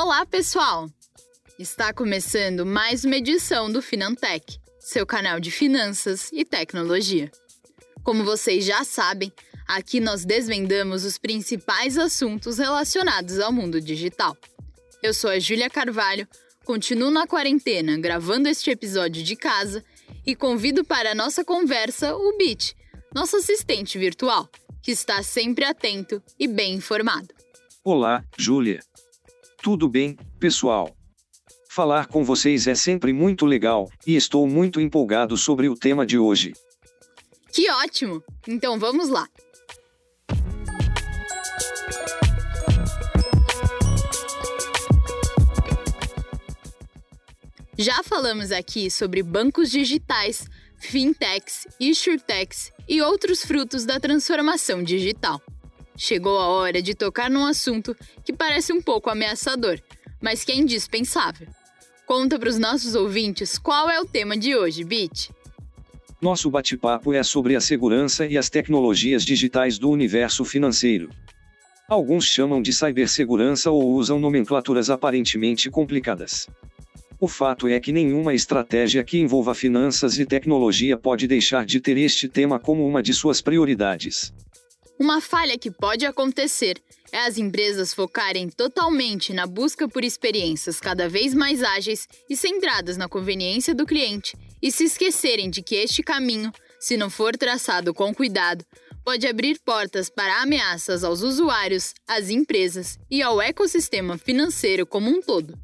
Olá, pessoal! Está começando mais uma edição do Finantech, seu canal de finanças e tecnologia. Como vocês já sabem, aqui nós desvendamos os principais assuntos relacionados ao mundo digital. Eu sou a Júlia Carvalho, continuo na quarentena gravando este episódio de casa e convido para a nossa conversa o Bit, nosso assistente virtual, que está sempre atento e bem informado. Olá, Júlia. Tudo bem, pessoal? Falar com vocês é sempre muito legal, e estou muito empolgado sobre o tema de hoje. Que ótimo! Então vamos lá! Já falamos aqui sobre bancos digitais, fintechs, insurtechs e outros frutos da transformação digital. Chegou a hora de tocar num assunto que parece um pouco ameaçador, mas que é indispensável. Conta para os nossos ouvintes qual é o tema de hoje, Bit. Nosso bate-papo é sobre a segurança e as tecnologias digitais do universo financeiro. Alguns chamam de cibersegurança ou usam nomenclaturas aparentemente complicadas. O fato é que nenhuma estratégia que envolva finanças e tecnologia pode deixar de ter este tema como uma de suas prioridades. Uma falha que pode acontecer é as empresas focarem totalmente na busca por experiências cada vez mais ágeis e centradas na conveniência do cliente e se esquecerem de que este caminho, se não for traçado com cuidado, pode abrir portas para ameaças aos usuários, às empresas e ao ecossistema financeiro como um todo.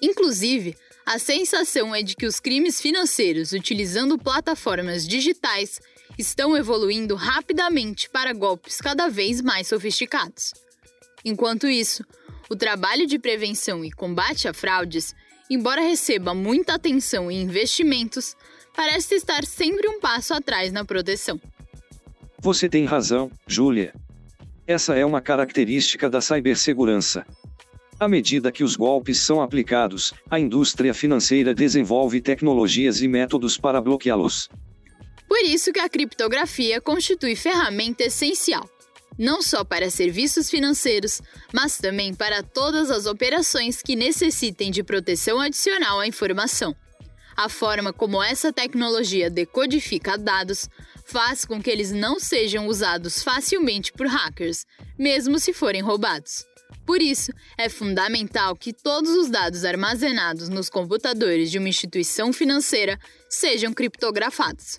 Inclusive, a sensação é de que os crimes financeiros utilizando plataformas digitais estão evoluindo rapidamente para golpes cada vez mais sofisticados. Enquanto isso, o trabalho de prevenção e combate a fraudes, embora receba muita atenção e investimentos, parece estar sempre um passo atrás na proteção. Você tem razão, Júlia. Essa é uma característica da cibersegurança. À medida que os golpes são aplicados, a indústria financeira desenvolve tecnologias e métodos para bloqueá-los. Por isso que a criptografia constitui ferramenta essencial, não só para serviços financeiros, mas também para todas as operações que necessitem de proteção adicional à informação. A forma como essa tecnologia decodifica dados faz com que eles não sejam usados facilmente por hackers, mesmo se forem roubados. Por isso, é fundamental que todos os dados armazenados nos computadores de uma instituição financeira sejam criptografados.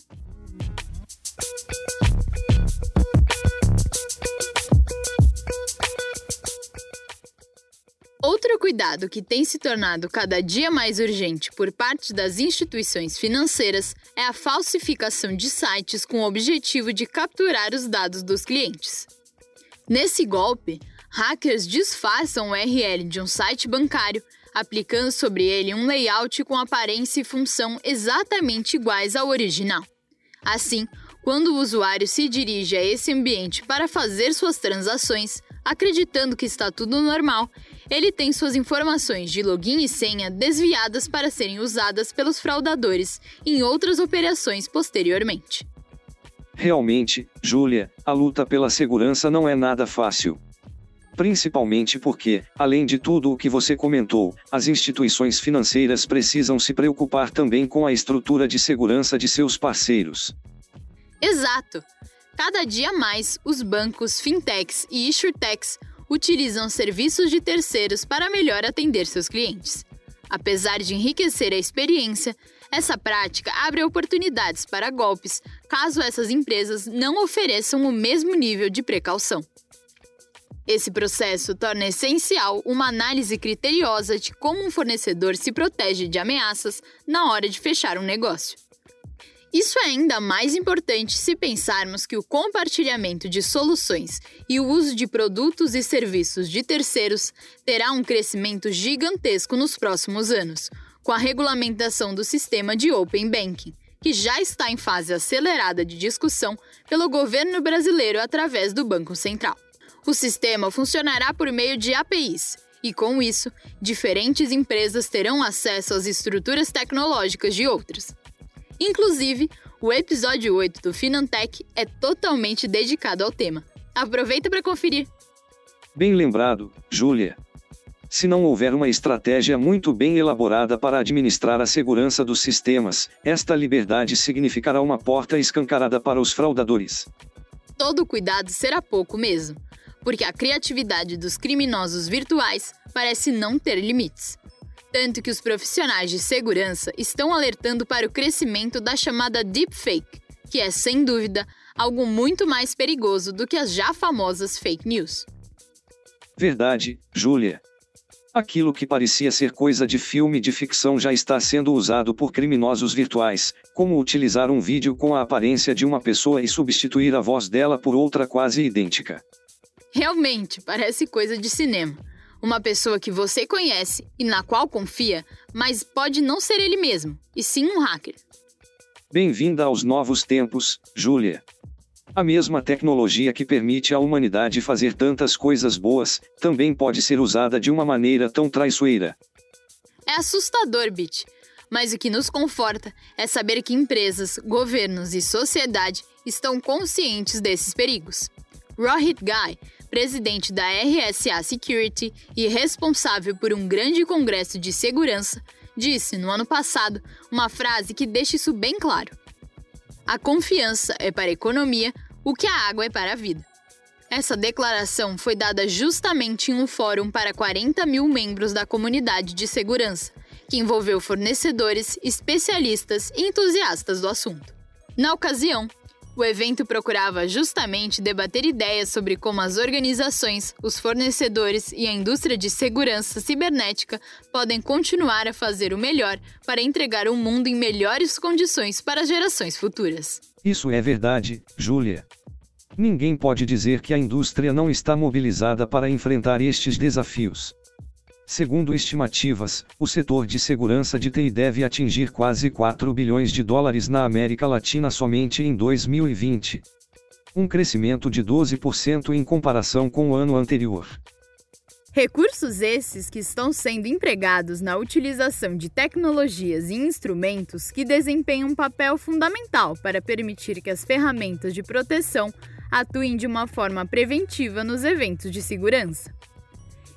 Outro cuidado que tem se tornado cada dia mais urgente por parte das instituições financeiras é a falsificação de sites com o objetivo de capturar os dados dos clientes. Nesse golpe, hackers disfarçam o URL de um site bancário, aplicando sobre ele um layout com aparência e função exatamente iguais ao original. Assim, quando o usuário se dirige a esse ambiente para fazer suas transações, acreditando que está tudo normal, ele tem suas informações de login e senha desviadas para serem usadas pelos fraudadores em outras operações posteriormente. Realmente, Júlia, a luta pela segurança não é nada fácil. Principalmente porque, além de tudo o que você comentou, as instituições financeiras precisam se preocupar também com a estrutura de segurança de seus parceiros. Exato! Cada dia mais, os bancos, fintechs e insurtechs utilizam serviços de terceiros para melhor atender seus clientes. Apesar de enriquecer a experiência, essa prática abre oportunidades para golpes caso essas empresas não ofereçam o mesmo nível de precaução. Esse processo torna essencial uma análise criteriosa de como um fornecedor se protege de ameaças na hora de fechar um negócio. Isso é ainda mais importante se pensarmos que o compartilhamento de soluções e o uso de produtos e serviços de terceiros terá um crescimento gigantesco nos próximos anos, com a regulamentação do sistema de Open Banking, que já está em fase acelerada de discussão pelo governo brasileiro através do Banco Central. O sistema funcionará por meio de APIs, e com isso, diferentes empresas terão acesso às estruturas tecnológicas de outras. Inclusive, o episódio 8 do Finantech é totalmente dedicado ao tema. Aproveita para conferir. Bem lembrado, Júlia. Se não houver uma estratégia muito bem elaborada para administrar a segurança dos sistemas, esta liberdade significará uma porta escancarada para os fraudadores. Todo cuidado será pouco mesmo, porque a criatividade dos criminosos virtuais parece não ter limites. Tanto que os profissionais de segurança estão alertando para o crescimento da chamada deepfake, que é, sem dúvida, algo muito mais perigoso do que as já famosas fake news. Verdade, Júlia. Aquilo que parecia ser coisa de filme de ficção já está sendo usado por criminosos virtuais, como utilizar um vídeo com a aparência de uma pessoa e substituir a voz dela por outra quase idêntica. Realmente, parece coisa de cinema. Uma pessoa que você conhece e na qual confia, mas pode não ser ele mesmo, e sim um hacker. Bem-vinda aos novos tempos, Júlia. A mesma tecnologia que permite à humanidade fazer tantas coisas boas, também pode ser usada de uma maneira tão traiçoeira. É assustador, Bit. Mas o que nos conforta é saber que empresas, governos e sociedade estão conscientes desses perigos. Rohit Ghai, presidente da RSA Security e responsável por um grande congresso de segurança, disse no ano passado uma frase que deixa isso bem claro. A confiança é para a economia o que a água é para a vida. Essa declaração foi dada justamente em um fórum para 40 mil membros da comunidade de segurança, que envolveu fornecedores, especialistas e entusiastas do assunto. Na ocasião, o evento procurava justamente debater ideias sobre como as organizações, os fornecedores e a indústria de segurança cibernética podem continuar a fazer o melhor para entregar um mundo em melhores condições para gerações futuras. Isso é verdade, Júlia. Ninguém pode dizer que a indústria não está mobilizada para enfrentar estes desafios. Segundo estimativas, o setor de segurança de TI deve atingir quase 4 bilhões de dólares na América Latina somente em 2020. Um crescimento de 12% em comparação com o ano anterior. Recursos esses que estão sendo empregados na utilização de tecnologias e instrumentos que desempenham um papel fundamental para permitir que as ferramentas de proteção atuem de uma forma preventiva nos eventos de segurança.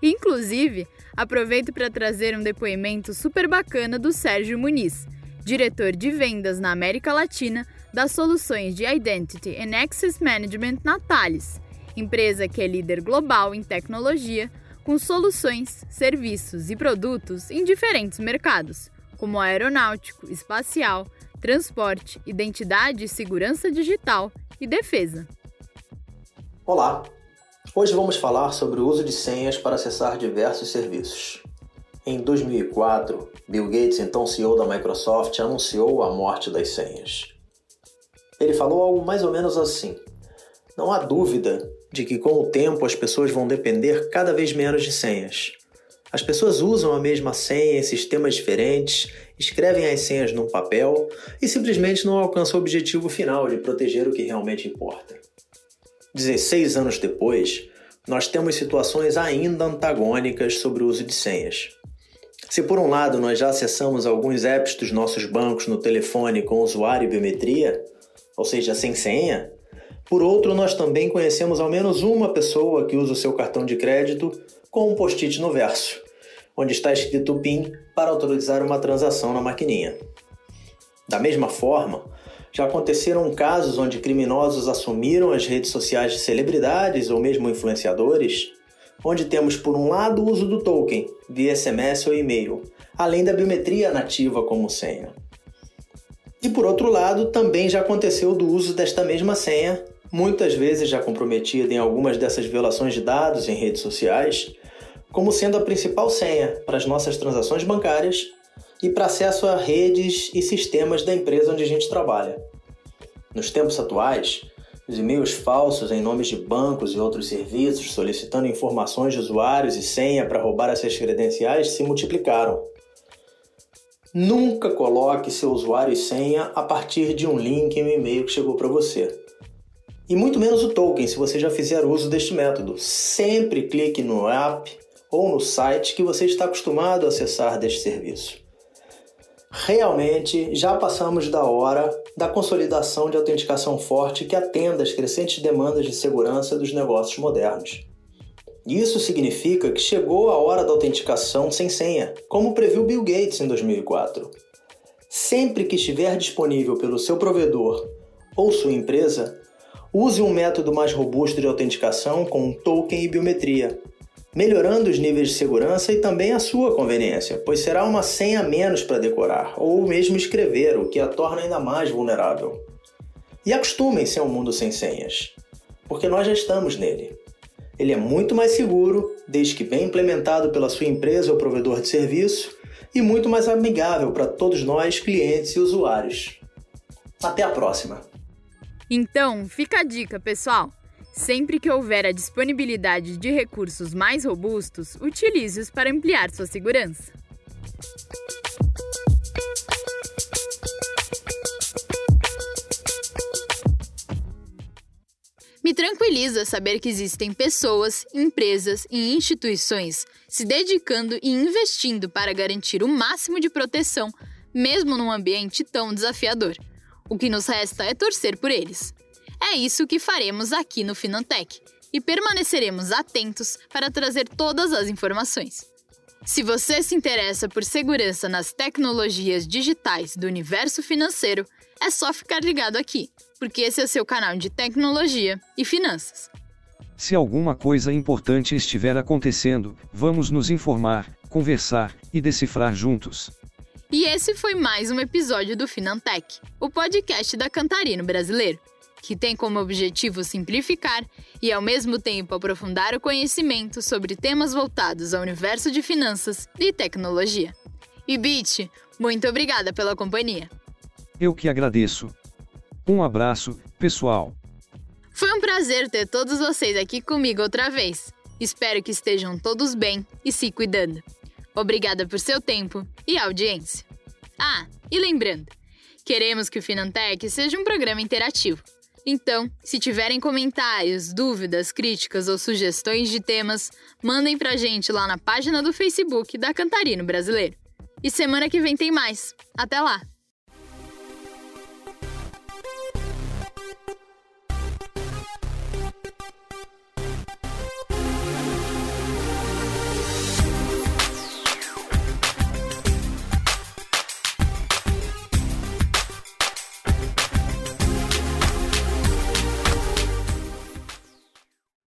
Inclusive, aproveito para trazer um depoimento super bacana do Sérgio Muniz, diretor de vendas na América Latina das soluções de Identity and Access Management na Thales, empresa que é líder global em tecnologia com soluções, serviços e produtos em diferentes mercados, como aeronáutico, espacial, transporte, identidade e segurança digital e defesa. Olá! Hoje vamos falar sobre o uso de senhas para acessar diversos serviços. Em 2004, Bill Gates, então CEO da Microsoft, anunciou a morte das senhas. Ele falou algo mais ou menos assim: Não há dúvida de que com o tempo as pessoas vão depender cada vez menos de senhas. As pessoas usam a mesma senha em sistemas diferentes, escrevem as senhas num papel e simplesmente não alcançam o objetivo final de proteger o que realmente importa. 16 anos depois, nós temos situações ainda antagônicas sobre o uso de senhas. Se por um lado nós já acessamos alguns apps dos nossos bancos no telefone com usuário e biometria, ou seja, sem senha, por outro, nós também conhecemos ao menos uma pessoa que usa o seu cartão de crédito com um post-it no verso, onde está escrito PIN para autorizar uma transação na maquininha. Da mesma forma, já aconteceram casos onde criminosos assumiram as redes sociais de celebridades ou mesmo influenciadores, onde temos por um lado o uso do token via SMS ou e-mail, além da biometria nativa como senha. E por outro lado, também já aconteceu do uso desta mesma senha muitas vezes já comprometida em algumas dessas violações de dados em redes sociais, como sendo a principal senha para as nossas transações bancárias e para acesso a redes e sistemas da empresa onde a gente trabalha. Nos tempos atuais, os e-mails falsos em nomes de bancos e outros serviços solicitando informações de usuários e senha para roubar essas credenciais se multiplicaram. Nunca coloque seu usuário e senha a partir de um link em um e-mail que chegou para você e muito menos o token se você já fizer uso deste método. Sempre clique no app ou no site que você está acostumado a acessar deste serviço. Realmente já passamos da hora da consolidação de autenticação forte que atenda às crescentes demandas de segurança dos negócios modernos. Isso significa que chegou a hora da autenticação sem senha, como previu Bill Gates em 2004. Sempre que estiver disponível pelo seu provedor ou sua empresa, use um método mais robusto de autenticação com token e biometria, melhorando os níveis de segurança e também a sua conveniência, pois será uma senha menos para decorar ou mesmo escrever, o que a torna ainda mais vulnerável. E acostumem-se ao mundo sem senhas, porque nós já estamos nele. Ele é muito mais seguro, desde que bem implementado pela sua empresa ou provedor de serviço, e muito mais amigável para todos nós, clientes e usuários. Até a próxima! Então, fica a dica, pessoal! Sempre que houver a disponibilidade de recursos mais robustos, utilize-os para ampliar sua segurança. Me tranquiliza saber que existem pessoas, empresas e instituições se dedicando e investindo para garantir o máximo de proteção, mesmo num ambiente tão desafiador. O que nos resta é torcer por eles. É isso que faremos aqui no Finantech e permaneceremos atentos para trazer todas as informações. Se você se interessa por segurança nas tecnologias digitais do universo financeiro, é só ficar ligado aqui, porque esse é seu canal de tecnologia e finanças. Se alguma coisa importante estiver acontecendo, vamos nos informar, conversar e decifrar juntos. E esse foi mais um episódio do Finantech, o podcast da Cantarino Brasileiro que tem como objetivo simplificar e, ao mesmo tempo, aprofundar o conhecimento sobre temas voltados ao universo de finanças e tecnologia. E Bit, muito obrigada pela companhia. Eu que agradeço. Um abraço, pessoal. Foi um prazer ter todos vocês aqui comigo outra vez. Espero que estejam todos bem e se cuidando. Obrigada por seu tempo e audiência. Ah, e lembrando, queremos que o Finantech seja um programa interativo. Então, se tiverem comentários, dúvidas, críticas ou sugestões de temas, mandem pra gente lá na página do Facebook da Cantarino Brasileiro. E semana que vem tem mais. Até lá!